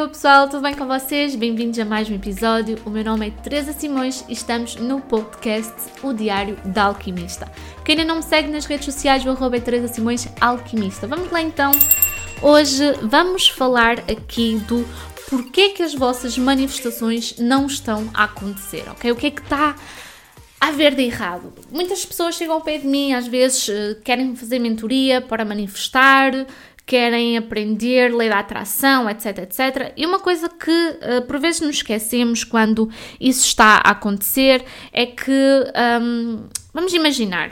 Olá pessoal, tudo bem com vocês? Bem-vindos a mais um episódio. O meu nome é Teresa Simões e estamos no podcast O Diário da Alquimista. Quem ainda não me segue nas redes sociais, o arroba é Teresa Simões Alquimista. Vamos lá então. Hoje vamos falar aqui do porquê que as vossas manifestações não estão a acontecer, ok? O que é que está a ver de errado? Muitas pessoas chegam ao pé de mim, às vezes eh, querem fazer mentoria para manifestar, querem aprender lei da atração, etc, etc. E uma coisa que uh, por vezes nos esquecemos quando isso está a acontecer é que, um, vamos imaginar,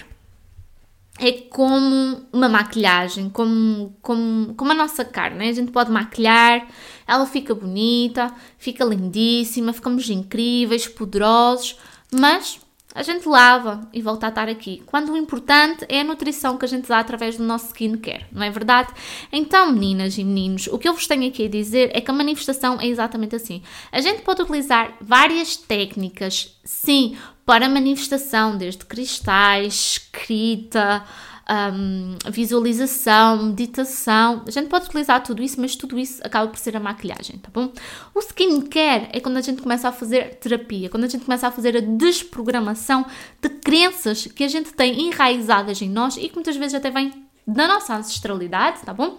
é como uma maquilhagem, como, como, como a nossa carne. Né? A gente pode maquilhar, ela fica bonita, fica lindíssima, ficamos incríveis, poderosos, mas a gente lava e volta a estar aqui. Quando o importante é a nutrição que a gente dá através do nosso skincare, não é verdade? Então, meninas e meninos, o que eu vos tenho aqui a dizer é que a manifestação é exatamente assim. A gente pode utilizar várias técnicas, sim, para manifestação, desde cristais, escrita, um, visualização, meditação. A gente pode utilizar tudo isso, mas tudo isso acaba por ser a maquilhagem, tá bom? O skincare é quando a gente começa a fazer terapia, quando a gente começa a fazer a desprogramação de crenças que a gente tem enraizadas em nós e que muitas vezes até vêm da nossa ancestralidade, tá bom?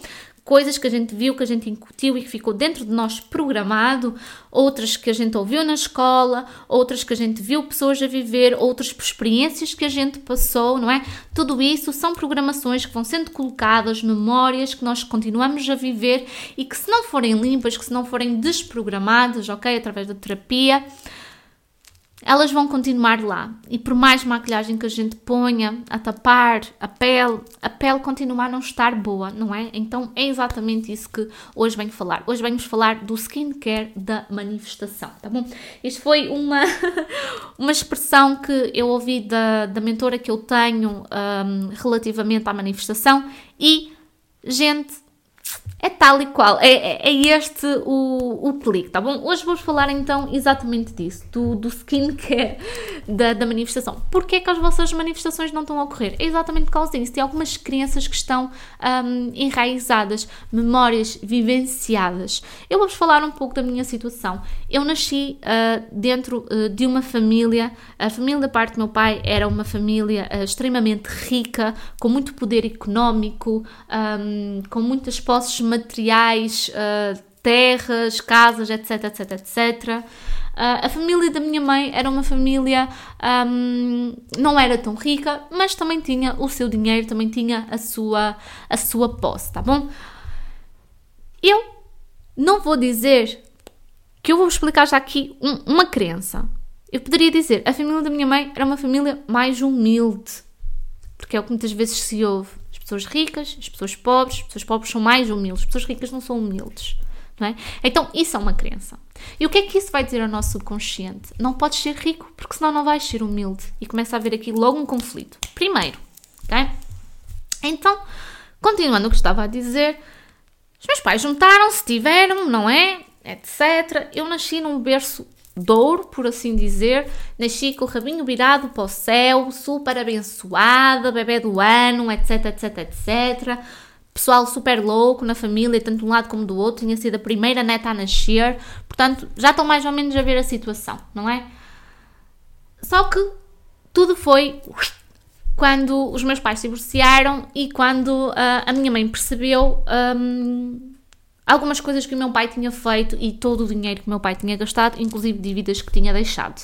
Coisas que a gente viu, que a gente incutiu e que ficou dentro de nós programado, outras que a gente ouviu na escola, outras que a gente viu pessoas a viver, outras experiências que a gente passou, não é? Tudo isso são programações que vão sendo colocadas, memórias que nós continuamos a viver e que se não forem limpas, que se não forem desprogramadas, ok, através da terapia, elas vão continuar lá. E por mais maquilhagem que a gente ponha a tapar a pele, a pele continua a não estar boa, não é? Então é exatamente isso que hoje venho falar. Hoje vamos falar do skincare da manifestação, tá bom? Isto foi uma, uma expressão que eu ouvi da, da mentora que eu tenho um, relativamente à manifestação e, gente é tal e qual, é, é, é este o, o clique, tá bom? Hoje vamos falar então exatamente disso, do, do skincare da, da manifestação. Porquê que as vossas manifestações não estão a ocorrer? É exatamente por causa disso. Tem algumas crenças que estão um, enraizadas, memórias vivenciadas. Eu vou-vos falar um pouco da minha situação. Eu nasci uh, dentro uh, de uma família, a família da parte do meu pai era uma família uh, extremamente rica, com muito poder económico, um, com muitas posses materiais, uh, terras, casas, etc, etc, etc. Uh, a família da minha mãe era uma família um, não era tão rica, mas também tinha o seu dinheiro, também tinha a sua, a sua posse, tá bom? Eu não vou dizer que eu vou explicar já aqui um, uma crença. Eu poderia dizer, a família da minha mãe era uma família mais humilde, porque é o que muitas vezes se ouve pessoas ricas, as pessoas pobres, as pessoas pobres são mais humildes, as pessoas ricas não são humildes. Não é? Então, isso é uma crença. E o que é que isso vai dizer ao nosso subconsciente? Não podes ser rico, porque senão não vais ser humilde. E começa a haver aqui logo um conflito. Primeiro, ok? Então, continuando o que estava a dizer, os meus pais juntaram-se, tiveram, não é? Etc. Eu nasci num berço de ouro, por assim dizer. Nasci com o rabinho virado para o céu, super abençoada, bebê do ano, etc, etc, etc. Pessoal super louco na família, tanto de um lado como do outro. Tinha sido a primeira neta a nascer. Portanto, já estão mais ou menos a ver a situação, não é? Só que tudo foi quando os meus pais se divorciaram e quando uh, a minha mãe percebeu um, algumas coisas que o meu pai tinha feito e todo o dinheiro que o meu pai tinha gastado, inclusive dívidas que tinha deixado.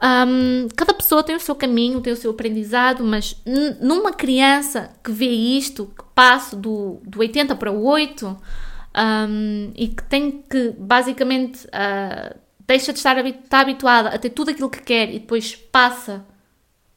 Um, cada pessoa tem o seu caminho, tem o seu aprendizado, mas numa criança que vê isto, que passa do, do 80 para o 8 um, e que tem que basicamente uh, deixa de estar habituada a ter tudo aquilo que quer e depois passa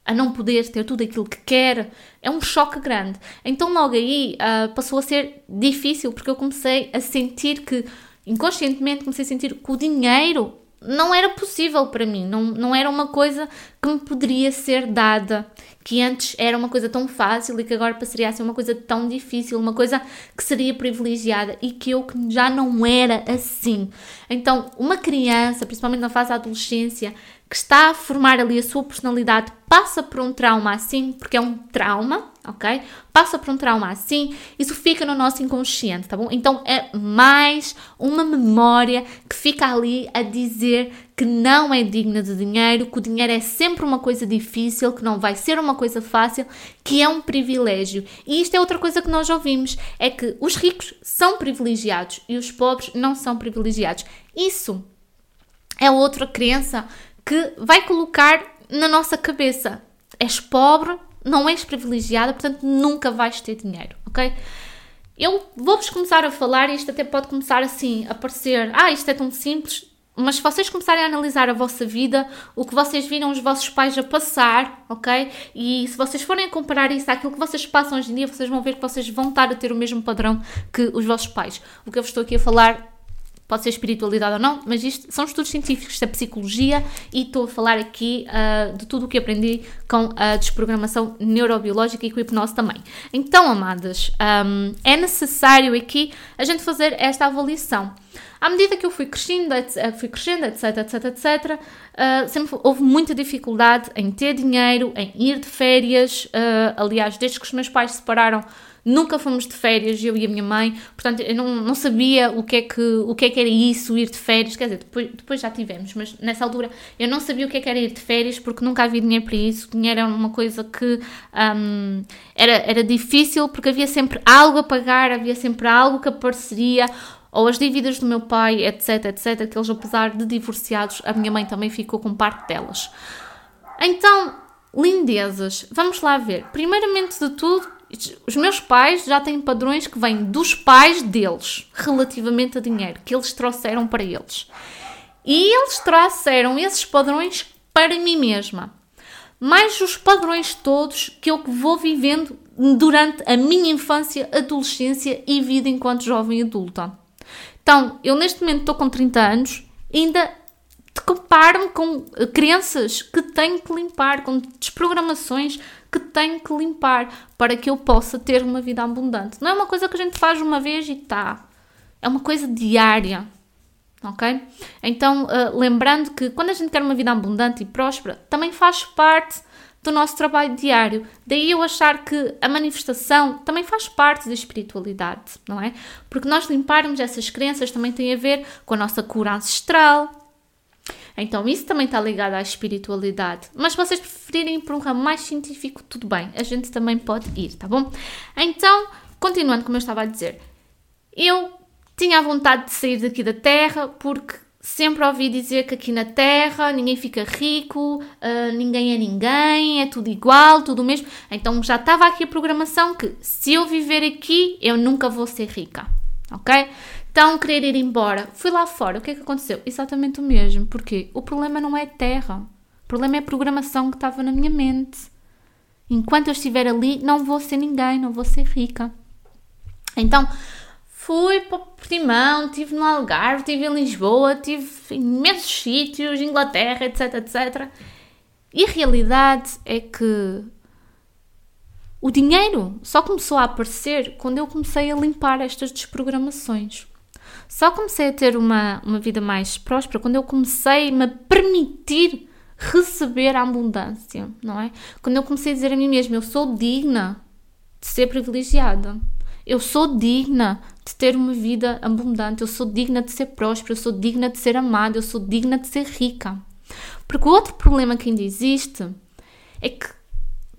a não poder ter tudo aquilo que quer, é um choque grande. Então, logo aí uh, passou a ser difícil porque eu comecei a sentir que, inconscientemente, comecei a sentir que o dinheiro não era possível para mim, não, não era uma coisa que me poderia ser dada, que antes era uma coisa tão fácil e que agora passaria a ser uma coisa tão difícil, uma coisa que seria privilegiada e que eu já não era assim. Então, uma criança, principalmente na fase da adolescência, que está a formar ali a sua personalidade passa por um trauma assim, porque é um trauma, ok? Passa por um trauma assim, isso fica no nosso inconsciente, tá bom? Então é mais uma memória que fica ali a dizer que não é digna de dinheiro, que o dinheiro é sempre uma coisa difícil, que não vai ser uma coisa fácil, que é um privilégio. E isto é outra coisa que nós ouvimos, é que os ricos são privilegiados e os pobres não são privilegiados. Isso é outra crença que vai colocar na nossa cabeça: és pobre, não és privilegiada, portanto nunca vais ter dinheiro, ok? Eu vou-vos começar a falar, e isto até pode começar assim a parecer: ah, isto é tão simples, mas se vocês começarem a analisar a vossa vida, o que vocês viram os vossos pais a passar, ok? E se vocês forem comparar isso àquilo que vocês passam hoje em dia, vocês vão ver que vocês vão estar a ter o mesmo padrão que os vossos pais. O que eu vos estou aqui a falar pode ser espiritualidade ou não, mas isto são estudos científicos, é psicologia e estou a falar aqui uh, de tudo o que aprendi com a desprogramação neurobiológica e com a hipnose também. Então, amadas, um, é necessário aqui a gente fazer esta avaliação. À medida que eu fui crescendo, etc, fui crescendo, etc, etc, etc, uh, sempre houve muita dificuldade em ter dinheiro, em ir de férias. Uh, aliás, desde que os meus pais se separaram, Nunca fomos de férias, eu e a minha mãe, portanto eu não, não sabia o que, é que, o que é que era isso, ir de férias, quer dizer, depois, depois já tivemos, mas nessa altura eu não sabia o que é que era ir de férias porque nunca havia dinheiro para isso, o dinheiro era uma coisa que um, era, era difícil porque havia sempre algo a pagar, havia sempre algo que apareceria, ou as dívidas do meu pai, etc, etc, que eles apesar de divorciados, a minha mãe também ficou com parte delas. Então, lindezas, vamos lá ver. Primeiramente de tudo, os meus pais já têm padrões que vêm dos pais deles, relativamente a dinheiro, que eles trouxeram para eles. E eles trouxeram esses padrões para mim mesma. Mais os padrões todos que eu vou vivendo durante a minha infância, adolescência e vida enquanto jovem adulta. Então, eu neste momento estou com 30 anos, ainda comparo-me com crenças que tenho que limpar, com desprogramações que tenho que limpar para que eu possa ter uma vida abundante. Não é uma coisa que a gente faz uma vez e tá. É uma coisa diária. Ok? Então, uh, lembrando que quando a gente quer uma vida abundante e próspera, também faz parte do nosso trabalho diário. Daí eu achar que a manifestação também faz parte da espiritualidade, não é? Porque nós limparmos essas crenças também tem a ver com a nossa cura ancestral, então isso também está ligado à espiritualidade. Mas se vocês preferirem ir para um ramo mais científico, tudo bem, a gente também pode ir, tá bom? Então, continuando como eu estava a dizer, eu tinha a vontade de sair daqui da Terra porque sempre ouvi dizer que aqui na Terra ninguém fica rico, uh, ninguém é ninguém, é tudo igual, tudo mesmo. Então já estava aqui a programação que se eu viver aqui, eu nunca vou ser rica, ok? Então, querer ir embora. Fui lá fora. O que é que aconteceu? Exatamente o mesmo. Porque o problema não é terra. O problema é a programação que estava na minha mente. Enquanto eu estiver ali, não vou ser ninguém, não vou ser rica. Então, fui para Portimão, estive no Algarve, estive em Lisboa, estive em imensos sítios, Inglaterra, etc, etc. E a realidade é que o dinheiro só começou a aparecer quando eu comecei a limpar estas desprogramações. Só comecei a ter uma, uma vida mais próspera quando eu comecei a permitir receber a abundância, não é? Quando eu comecei a dizer a mim mesma, eu sou digna de ser privilegiada. Eu sou digna de ter uma vida abundante, eu sou digna de ser próspera, eu sou digna de ser amada, eu sou digna de ser rica. Porque o outro problema que ainda existe é que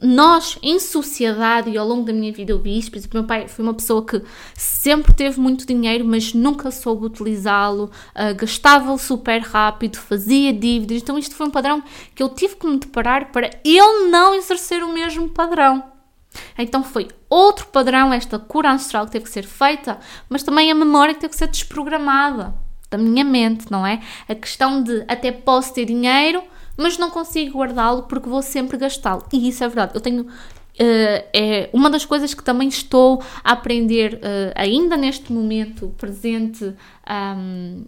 nós, em sociedade, e ao longo da minha vida eu vi isso, por exemplo, meu pai foi uma pessoa que sempre teve muito dinheiro, mas nunca soube utilizá-lo, uh, gastava-o super rápido, fazia dívidas, então isto foi um padrão que eu tive que me deparar para eu não exercer o mesmo padrão. Então foi outro padrão, esta cura ancestral que teve que ser feita, mas também a memória que teve que ser desprogramada da minha mente, não é? A questão de até posso ter dinheiro, mas não consigo guardá-lo porque vou sempre gastá-lo. E isso é verdade. Eu tenho uh, é uma das coisas que também estou a aprender uh, ainda neste momento presente um, um,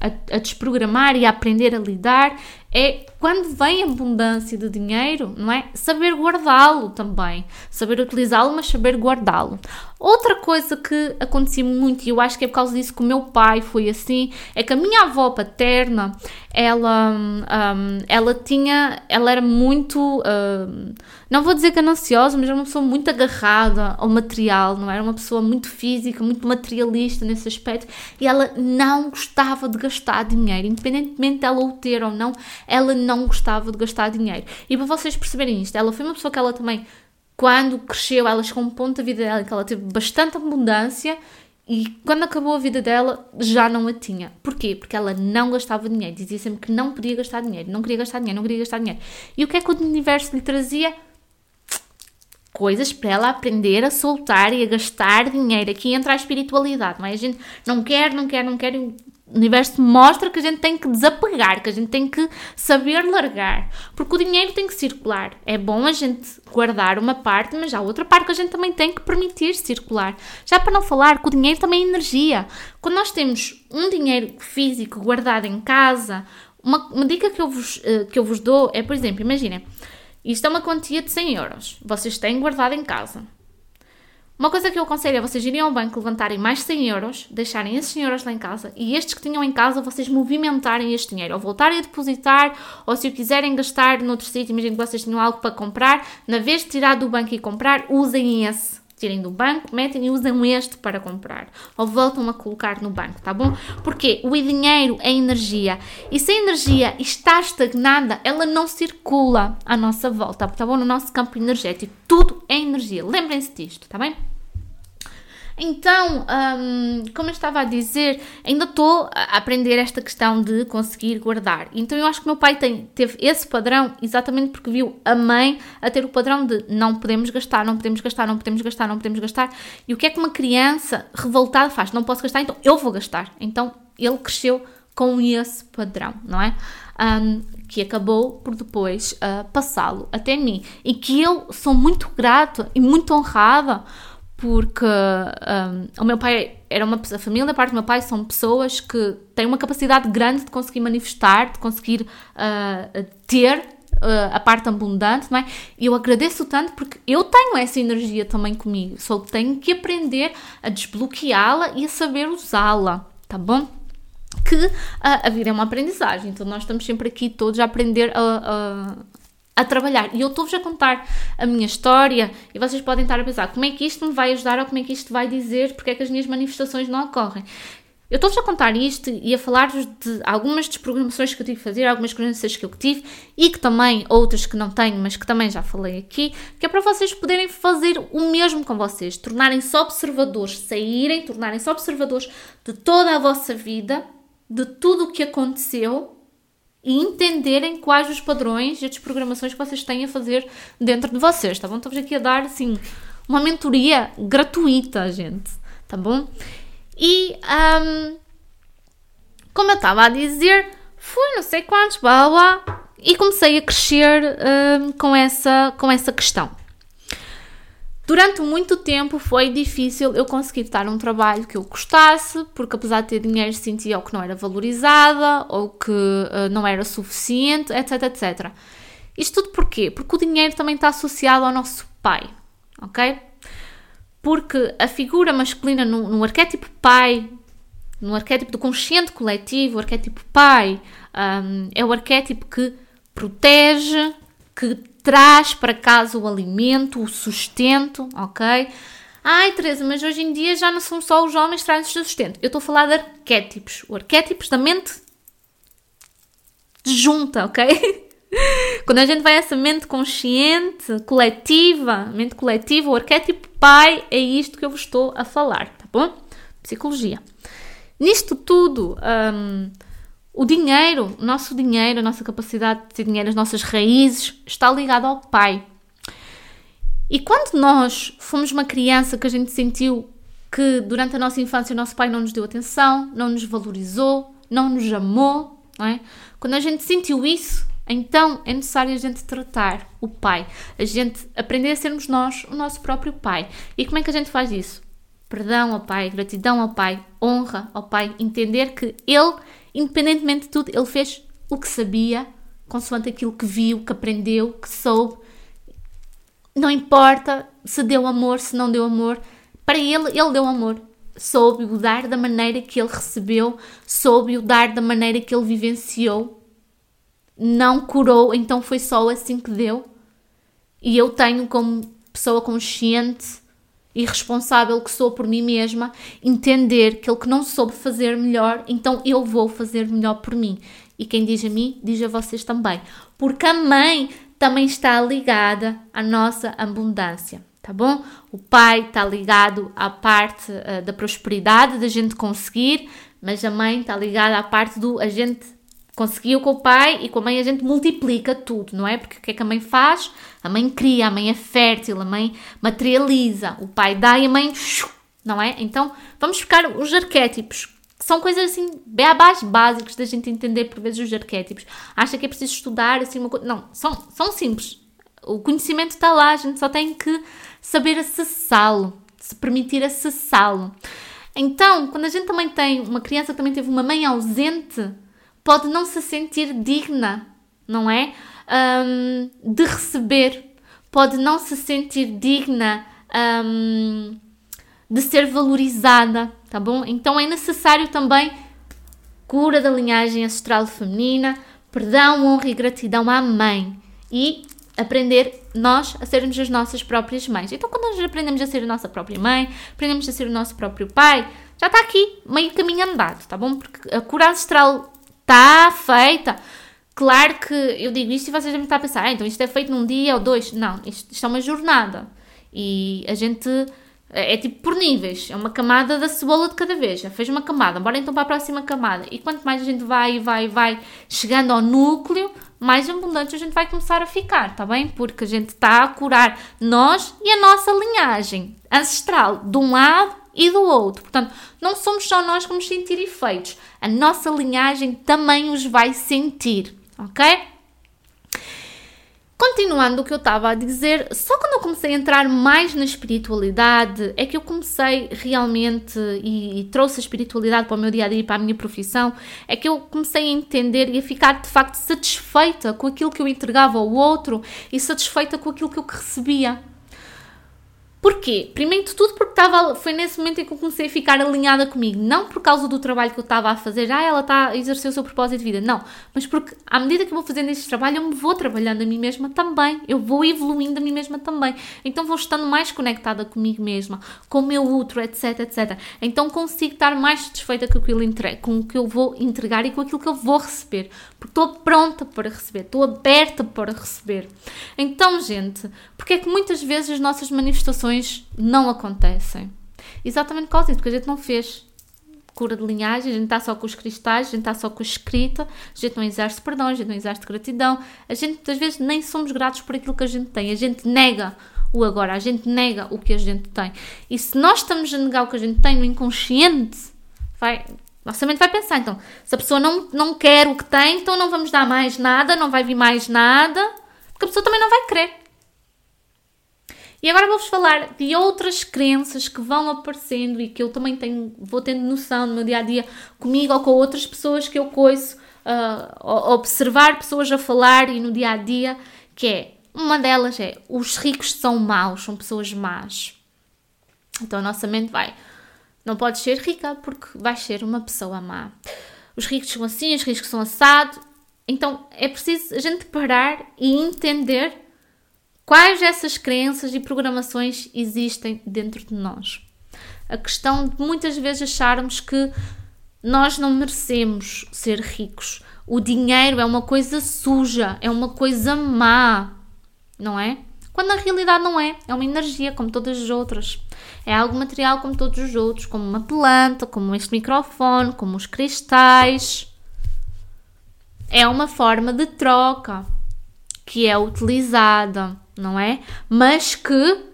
a, a, desprogramar e a aprender a lidar é quando vem abundância de dinheiro, não é? Saber guardá-lo também, saber utilizá-lo, mas saber guardá-lo. Outra coisa que acontecia muito, e eu acho que é por causa disso que o meu pai foi assim, é que a minha avó paterna, ela, um, ela tinha, ela era muito, um, não vou dizer gananciosa, mas era uma pessoa muito agarrada ao material, não era uma pessoa muito física, muito materialista nesse aspecto, e ela não gostava de gastar dinheiro, independentemente dela o ter ou não, ela não gostava de gastar dinheiro. E para vocês perceberem isto, ela foi uma pessoa que ela também quando cresceu, ela chegou a um ponto da vida dela que ela teve bastante abundância e quando acabou a vida dela já não a tinha. Porquê? Porque ela não gastava dinheiro. Dizia sempre que não podia gastar dinheiro, não queria gastar dinheiro, não queria gastar dinheiro. E o que é que o universo lhe trazia? Coisas para ela aprender a soltar e a gastar dinheiro. Aqui entra a espiritualidade, mas é? a gente não quer, não quer, não quer. O universo mostra que a gente tem que desapegar, que a gente tem que saber largar, porque o dinheiro tem que circular. É bom a gente guardar uma parte, mas há outra parte que a gente também tem que permitir circular. Já para não falar que o dinheiro também é energia. Quando nós temos um dinheiro físico guardado em casa, uma, uma dica que eu, vos, uh, que eu vos dou é, por exemplo, imaginem, isto é uma quantia de 100 euros, vocês têm guardado em casa. Uma coisa que eu aconselho é vocês irem ao banco, levantarem mais 100 euros, deixarem esses 100 euros lá em casa e estes que tinham em casa vocês movimentarem este dinheiro, ou voltarem a depositar, ou se o quiserem gastar noutro sítio, imaginem que vocês tinham algo para comprar, na vez de tirar do banco e comprar, usem esse. Tirem do banco, metem e usam este para comprar. Ou voltam a colocar no banco, tá bom? Porque o dinheiro é energia. E se a energia está estagnada, ela não circula à nossa volta, tá bom? No nosso campo energético. Tudo é energia. Lembrem-se disto, tá bem? Então, um, como eu estava a dizer, ainda estou a aprender esta questão de conseguir guardar. Então, eu acho que meu pai tem, teve esse padrão exatamente porque viu a mãe a ter o padrão de não podemos gastar, não podemos gastar, não podemos gastar, não podemos gastar. E o que é que uma criança revoltada faz? Não posso gastar, então eu vou gastar. Então, ele cresceu com esse padrão, não é? Um, que acabou por depois uh, passá-lo até mim. E que eu sou muito grata e muito honrada porque um, o meu pai era uma a família da parte do meu pai são pessoas que têm uma capacidade grande de conseguir manifestar, de conseguir uh, ter uh, a parte abundante, não é? E eu agradeço tanto porque eu tenho essa energia também comigo, só tenho que aprender a desbloqueá-la e a saber usá-la, tá bom? Que uh, a vida é uma aprendizagem, então nós estamos sempre aqui todos a aprender a, a trabalhar. E eu estou-vos a contar a minha história e vocês podem estar a pensar como é que isto me vai ajudar ou como é que isto vai dizer porque é que as minhas manifestações não ocorrem. Eu estou-vos a contar isto e a falar-vos de algumas desprogramações que eu tive que fazer, algumas crenças que eu tive e que também, outras que não tenho, mas que também já falei aqui, que é para vocês poderem fazer o mesmo com vocês, tornarem-se observadores, saírem, tornarem-se observadores de toda a vossa vida, de tudo o que aconteceu e entenderem quais os padrões e as programações que vocês têm a fazer dentro de vocês, tá bom? Estamos aqui a dar, assim, uma mentoria gratuita, gente, tá bom? E, um, como eu estava a dizer, fui não sei quantos, blá blá, e comecei a crescer um, com, essa, com essa questão. Durante muito tempo foi difícil eu conseguir estar um trabalho que eu gostasse, porque apesar de ter dinheiro sentia ou que não era valorizada, ou que uh, não era suficiente, etc, etc. Isto tudo porquê? Porque o dinheiro também está associado ao nosso pai, ok? Porque a figura masculina no, no arquétipo pai, no arquétipo do consciente coletivo, o arquétipo pai, um, é o arquétipo que protege, que traz para casa o alimento, o sustento, ok? Ai, Teresa, mas hoje em dia já não são só os homens que trazem o sustento. Eu estou a falar de arquétipos. O arquétipos da mente junta, ok? Quando a gente vai a essa mente consciente, coletiva, mente coletiva, o arquétipo pai é isto que eu vos estou a falar, tá bom? Psicologia. Nisto tudo, um, o dinheiro, nosso dinheiro, a nossa capacidade de ter dinheiro, as nossas raízes, está ligado ao pai. E quando nós fomos uma criança que a gente sentiu que durante a nossa infância o nosso pai não nos deu atenção, não nos valorizou, não nos amou, não é? Quando a gente sentiu isso, Então é necessário a gente tratar o pai, a gente aprender a sermos nós o nosso próprio pai. E como é que a gente faz isso? Perdão ao pai, gratidão ao pai, honra ao pai, entender que ele, independentemente de tudo, ele fez o que sabia, consoante aquilo que viu, que aprendeu, que soube. Não importa se deu amor, se não deu amor, para ele, ele deu amor. Soube o dar da maneira que ele recebeu, soube o dar da maneira que ele vivenciou. Não curou, então foi só assim que deu. E eu tenho, como pessoa consciente e responsável que sou por mim mesma, entender que ele que não soube fazer melhor, então eu vou fazer melhor por mim. E quem diz a mim, diz a vocês também. Porque a mãe também está ligada à nossa abundância tá bom? O pai está ligado à parte uh, da prosperidade, da gente conseguir, mas a mãe está ligada à parte do a gente conseguiu com o pai e com a mãe a gente multiplica tudo, não é? Porque o que é que a mãe faz? A mãe cria, a mãe é fértil, a mãe materializa, o pai dá e a mãe, não é? Então vamos ficar os arquétipos. São coisas assim, beabás básicos da gente entender por vezes os arquétipos. Acha que é preciso estudar assim uma coisa. Não, são, são simples. O conhecimento está lá, a gente só tem que saber acessá-lo, se permitir acessá-lo. Então, quando a gente também tem uma criança que também teve uma mãe ausente, pode não se sentir digna, não é? Um, de receber, pode não se sentir digna um, de ser valorizada, tá bom? Então é necessário também cura da linhagem ancestral feminina, perdão, honra e gratidão à mãe e aprender nós a sermos as nossas próprias mães. Então, quando nós aprendemos a ser a nossa própria mãe, aprendemos a ser o nosso próprio pai, já está aqui meio caminho andado, tá bom? Porque a cura ancestral está feita. Claro que eu digo isto e vocês devem estar a pensar, ah, então isto é feito num dia ou dois. Não, isto, isto é uma jornada. E a gente é, é tipo por níveis, é uma camada da cebola de cada vez. Já fez uma camada, bora então para a próxima camada. E quanto mais a gente vai, vai, vai chegando ao núcleo, mais abundante a gente vai começar a ficar, tá bem? Porque a gente está a curar nós e a nossa linhagem ancestral de um lado e do outro. Portanto, não somos só nós que vamos sentir efeitos, a nossa linhagem também os vai sentir, ok? Continuando o que eu estava a dizer, só quando eu comecei a entrar mais na espiritualidade é que eu comecei realmente e, e, trouxe a espiritualidade para o meu dia a dia e para a minha profissão, é que eu comecei a entender e a ficar de facto satisfeita com aquilo que eu entregava ao outro e satisfeita com aquilo que eu recebia. Porquê? Primeiro de tudo porque estava, foi nesse momento em que eu comecei a ficar alinhada comigo. Não por causa do trabalho que eu estava a fazer, ah, ela está a exercer o seu propósito de vida. Não, mas porque à medida que eu vou fazendo este trabalho, eu me vou trabalhando a mim mesma também. Eu vou evoluindo a mim mesma também. Então vou estando mais conectada comigo mesma, com o meu outro, etc, etc. Então consigo estar mais satisfeita com aquilo com o que eu vou entregar e com aquilo que eu vou receber. Porque estou pronta para receber, estou aberta para receber. Então, gente, porque é que muitas vezes as nossas manifestações não acontecem. Exatamente por causa disso, porque a gente não fez cura de linhagem, a gente está só com os cristais, a gente está só com a escrita, a gente não exerce perdão, a gente não exerce gratidão, a gente muitas vezes nem somos gratos por aquilo que a gente tem, a gente nega o agora, a gente nega o que a gente tem. E se nós estamos a negar o que a gente tem no inconsciente, vai, nossa mente vai pensar, então, se a pessoa não, não quer o que tem, então não vamos dar mais nada, não vai vir mais nada, porque a pessoa também não vai querer. E agora vou-vos falar de outras crenças que vão aparecendo e que eu também tenho, vou tendo noção no meu dia a dia comigo ou com outras pessoas que eu coiso, uh, observar pessoas a falar e no dia a dia, que é uma delas é os ricos são maus, são pessoas más. Então a nossa mente vai, não podes ser rica porque vais ser uma pessoa má. Os ricos são assim, os ricos são assado. Então é preciso a gente parar e entender Quais dessas crenças e programações existem dentro de nós? A questão de muitas vezes acharmos que nós não merecemos ser ricos. O dinheiro é uma coisa suja, é uma coisa má, não é? Quando na realidade não é. É uma energia como todas as outras. É algo material como todos os outros, como uma planta, como este microfone, como os cristais. É uma forma de troca que é utilizada não é? Mas que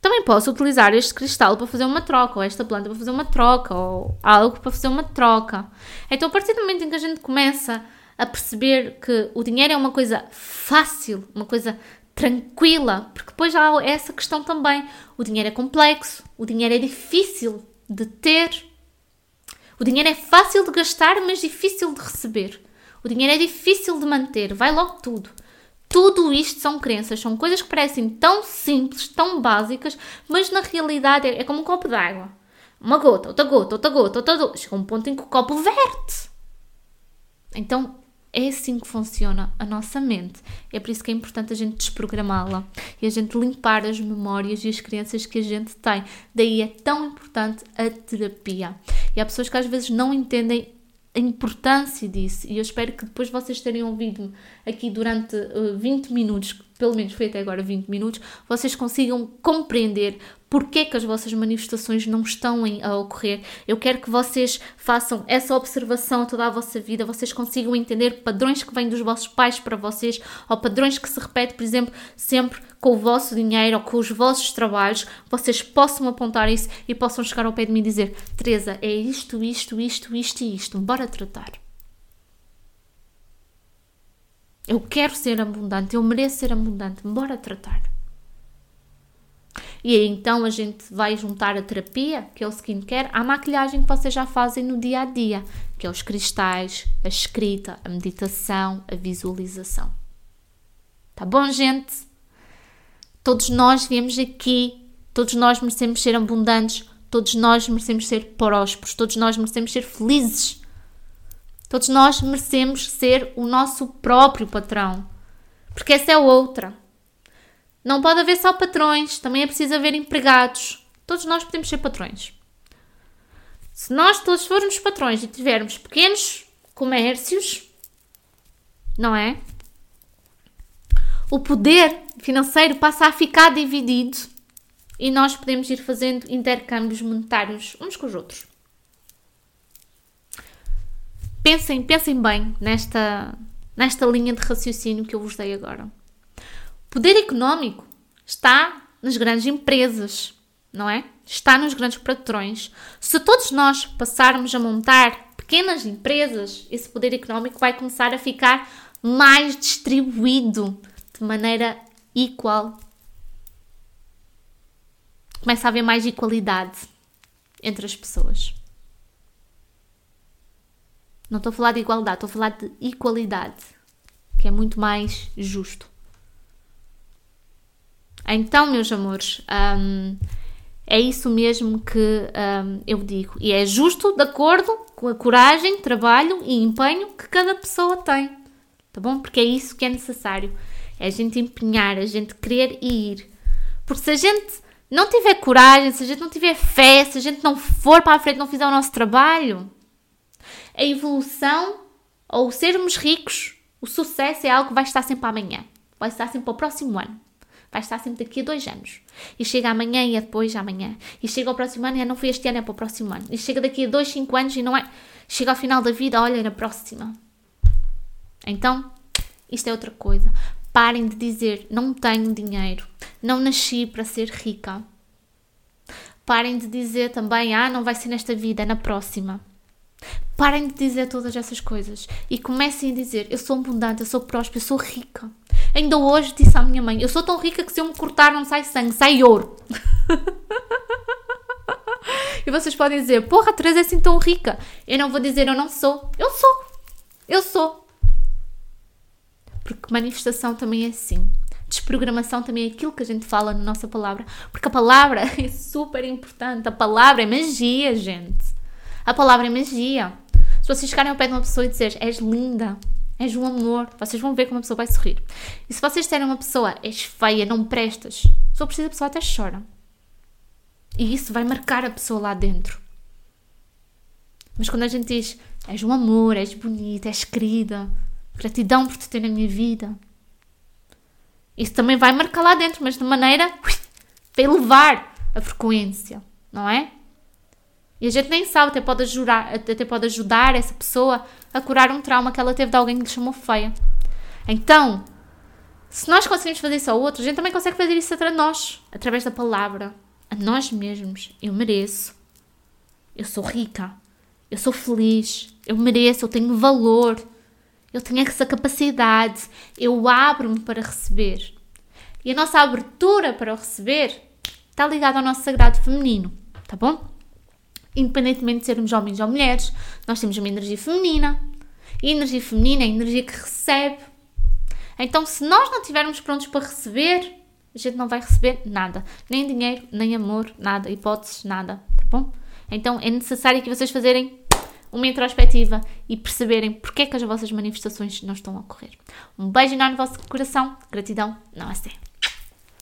também posso utilizar este cristal para fazer uma troca, ou esta planta para fazer uma troca, ou algo para fazer uma troca. Então, a partir do momento em que a gente começa a perceber que o dinheiro é uma coisa fácil, uma coisa tranquila, porque depois há essa questão também. O dinheiro é complexo, o dinheiro é difícil de ter, o dinheiro é fácil de gastar, mas difícil de receber. O dinheiro é difícil de manter, vai logo tudo. Tudo isto são crenças, são coisas que parecem tão simples, tão básicas, mas na realidade é, é como um copo d'água. Uma gota, outra gota, outra gota, outra gota. Chega um ponto em que o copo verte. Então, é assim que funciona a nossa mente. É por isso que é importante a gente desprogramá-la e a gente limpar as memórias e as crenças que a gente tem. Daí é tão importante a terapia. E há pessoas que às vezes não entendem a importância disso. E eu espero que depois vocês terem ouvido aqui durante uh, 20 minutos, pelo menos foi até agora 20 minutos, vocês consigam compreender porque é que as vossas manifestações não estão a ocorrer. Eu quero que vocês façam essa observação toda a vossa vida, vocês consigam entender padrões que vêm dos vossos pais para vocês, ou padrões que se repetem, por exemplo, sempre com o vosso dinheiro ou com os vossos trabalhos, vocês possam apontar isso e possam chegar ao pé de mim e dizer: Teresa, é isto, isto, isto, isto e isto, bora tratar. Eu quero ser abundante, eu mereço ser abundante, bora tratar. E aí então a gente vai juntar a terapia, que é o skincare, à maquilhagem que vocês já fazem no dia a dia, que é os cristais, a escrita, a meditação, a visualização. Tá bom, gente? Todos nós viemos aqui, todos nós merecemos ser abundantes, todos nós merecemos ser prósperos, todos nós merecemos ser felizes. Todos nós merecemos ser o nosso próprio patrão. Porque essa é outra. Não pode haver só patrões, também é preciso haver empregados. Todos nós podemos ser patrões. Se nós todos formos patrões e tivermos pequenos comércios, não é? O poder financeiro passa a ficar dividido e nós podemos ir fazendo intercâmbios monetários uns com os outros. Pensem, pensem bem nesta, nesta linha de raciocínio que eu vos dei agora poder económico está nas grandes empresas, não é? Está nos grandes patrões. Se todos nós passarmos a montar pequenas empresas, esse poder económico vai começar a ficar mais distribuído de maneira igual. Começa a haver mais igualdade entre as pessoas. Não estou a falar de igualdade, estou a falar de equalidade, que é muito mais justo. Então, meus amores, um, é isso mesmo que um, eu digo. E é justo de acordo com a coragem, trabalho e empenho que cada pessoa tem. Tá bom? Porque é isso que é necessário. É a gente empenhar, a gente querer ir. Porque se a gente não tiver coragem, se a gente não tiver fé, se a gente não for para a frente, não fizer o nosso trabalho, a evolução ou sermos ricos, o sucesso é algo que vai estar sempre amanhã. Vai estar sempre para o próximo ano vai estar sempre daqui a dois anos. E chega amanhã e é depois de amanhã. E chega ao próximo ano e não foi este ano, é para o próximo ano. E chega daqui a dois, cinco anos e não é. Chega ao final da vida, olha, na próxima. Então, isto é outra coisa. Parem de dizer, não tenho dinheiro, não nasci para ser rica. Parem de dizer também, ah, não vai ser nesta vida, é na próxima. Parem de dizer todas essas coisas e comecem a dizer: Eu sou abundante, eu sou próspera, eu sou rica. Ainda hoje disse à minha mãe: Eu sou tão rica que se eu me cortar não sai sangue, sai ouro. e vocês podem dizer: Porra, a Teresa é assim tão rica. Eu não vou dizer: Eu não sou. Eu sou. Eu sou. Porque manifestação também é assim. Desprogramação também é aquilo que a gente fala na nossa palavra. Porque a palavra é super importante. A palavra é magia, gente. A palavra é magia. Se vocês chegarem ao pé de uma pessoa e dizer és linda, és um amor, vocês vão ver como a pessoa vai sorrir. E se vocês disserem uma pessoa és feia, não prestas, se for preciso a pessoa até chora. E isso vai marcar a pessoa lá dentro. Mas quando a gente diz és um amor, és bonita, és querida, gratidão por te ter na minha vida, isso também vai marcar lá dentro, mas de maneira para elevar a frequência, não é? E a gente nem sabe, até pode, ajudar, até pode ajudar essa pessoa a curar um trauma que ela teve de alguém que lhe chamou feia. Então, se nós conseguimos fazer isso ao outro, a gente também consegue fazer isso a nós, através da palavra, a nós mesmos. Eu mereço. Eu sou rica. Eu sou feliz. Eu mereço. Eu tenho valor. Eu tenho essa capacidade. Eu abro-me para receber. E a nossa abertura para o receber está ligada ao nosso sagrado feminino, tá bom? Independentemente de sermos homens ou mulheres, nós temos uma energia feminina. E energia feminina é a energia que recebe. Então, se nós não estivermos prontos para receber, a gente não vai receber nada. Nem dinheiro, nem amor, nada. Hipóteses, nada. Tá bom? Então, é necessário que vocês fazerem uma introspectiva e perceberem porque é que as vossas manifestações não estão a ocorrer. Um beijo enorme no vosso coração. Gratidão. Não é sério.